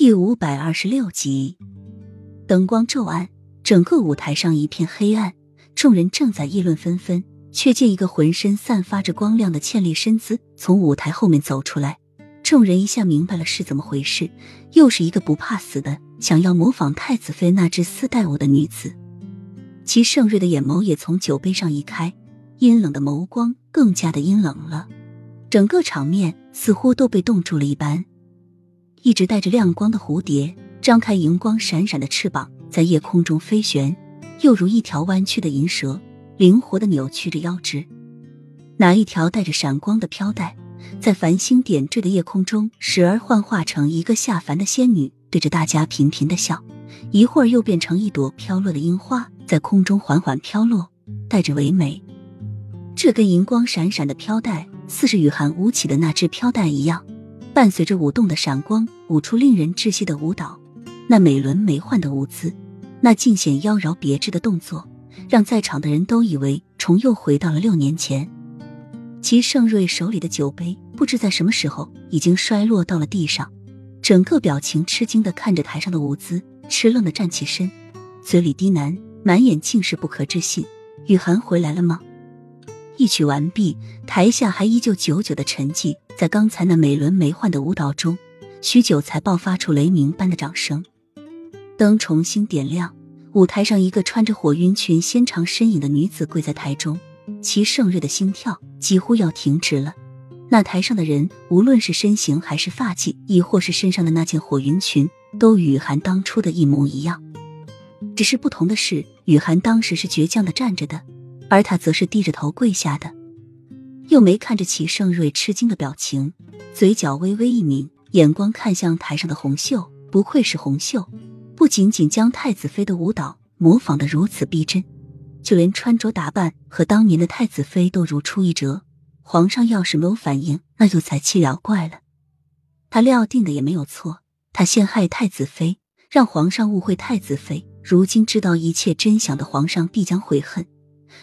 第五百二十六集，灯光骤暗，整个舞台上一片黑暗。众人正在议论纷纷，却见一个浑身散发着光亮的倩丽身姿从舞台后面走出来。众人一下明白了是怎么回事，又是一个不怕死的，想要模仿太子妃那只丝带舞的女子。齐盛瑞的眼眸也从酒杯上移开，阴冷的眸光更加的阴冷了。整个场面似乎都被冻住了一般。一直带着亮光的蝴蝶张开荧光闪闪的翅膀，在夜空中飞旋，又如一条弯曲的银蛇，灵活的扭曲着腰肢。哪一条带着闪光的飘带，在繁星点缀的夜空中，时而幻化成一个下凡的仙女，对着大家频频的笑；一会儿又变成一朵飘落的樱花，在空中缓缓飘落，带着唯美。这根银光闪闪的飘带，似是雨涵舞起的那只飘带一样。伴随着舞动的闪光，舞出令人窒息的舞蹈。那美轮美奂的舞姿，那尽显妖娆别致的动作，让在场的人都以为重又回到了六年前。齐盛瑞手里的酒杯，不知在什么时候已经摔落到了地上，整个表情吃惊的看着台上的舞姿，吃愣的站起身，嘴里低喃，满眼尽是不可置信：“雨涵回来了吗？”一曲完毕，台下还依旧久久的沉寂。在刚才那美轮美奂的舞蹈中，许久才爆发出雷鸣般的掌声。灯重新点亮，舞台上一个穿着火云裙、纤长身影的女子跪在台中。齐盛瑞的心跳几乎要停止了。那台上的人，无论是身形还是发髻，亦或是身上的那件火云裙，都与雨涵当初的一模一样。只是不同的是，雨涵当时是倔强的站着的。而他则是低着头跪下的，又没看着齐盛瑞吃惊的表情，嘴角微微一抿，眼光看向台上的红袖。不愧是红袖，不仅仅将太子妃的舞蹈模仿的如此逼真，就连穿着打扮和当年的太子妃都如出一辙。皇上要是没有反应，那就才奇了怪了。他料定的也没有错，他陷害太子妃，让皇上误会太子妃。如今知道一切真相的皇上，必将悔恨。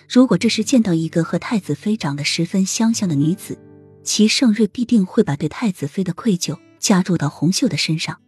如果这时见到一个和太子妃长得十分相像的女子，齐盛瑞必定会把对太子妃的愧疚加注到红袖的身上。